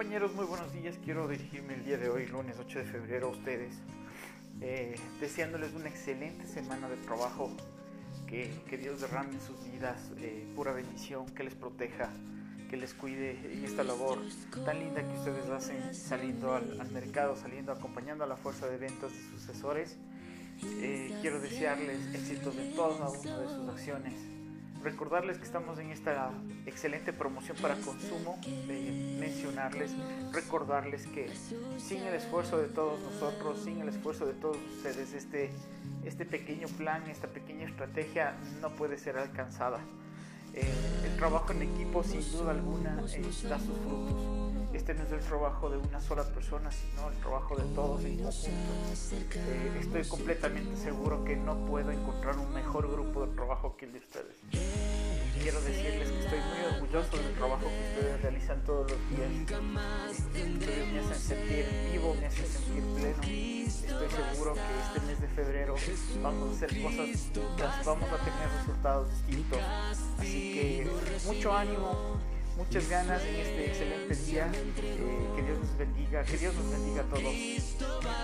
compañeros? Muy buenos días. Quiero dirigirme el día de hoy, lunes 8 de febrero, a ustedes, eh, deseándoles una excelente semana de trabajo, que, Dios derrame en sus vidas eh, pura bendición, que les proteja, que les cuide en esta labor tan linda que ustedes hacen saliendo al, mercado, saliendo, acompañando a la fuerza de ventas de sus asesores. Eh, quiero desearles éxito de toda una de sus acciones recordarles que estamos en esta excelente promoción para consumo, mencionarles, recordarles que sin el esfuerzo de todos nosotros, sin el esfuerzo de todos ustedes, este, este pequeño plan, esta pequeña estrategia no puede ser alcanzada. Eh, el trabajo en equipo sin duda alguna eh, da sus frutos. Este no es el trabajo de una sola persona, sino el trabajo de todos en conjunto. Eh, estoy completamente seguro que no puedo encontrar un mejor grupo de trabajo que el de ustedes. Quiero decirles que estoy muy orgulloso del trabajo que ustedes realizan todos los días. Ustedes me hacen sentir vivo, me hacen sentir pleno estoy seguro que este mes de febrero vamos a hacer cosas distintas, vamos a tener resultados distintos. Así que mucho ánimo, muchas ganas en este excelente día. Eh, que Dios nos bendiga, que Dios nos bendiga a todos.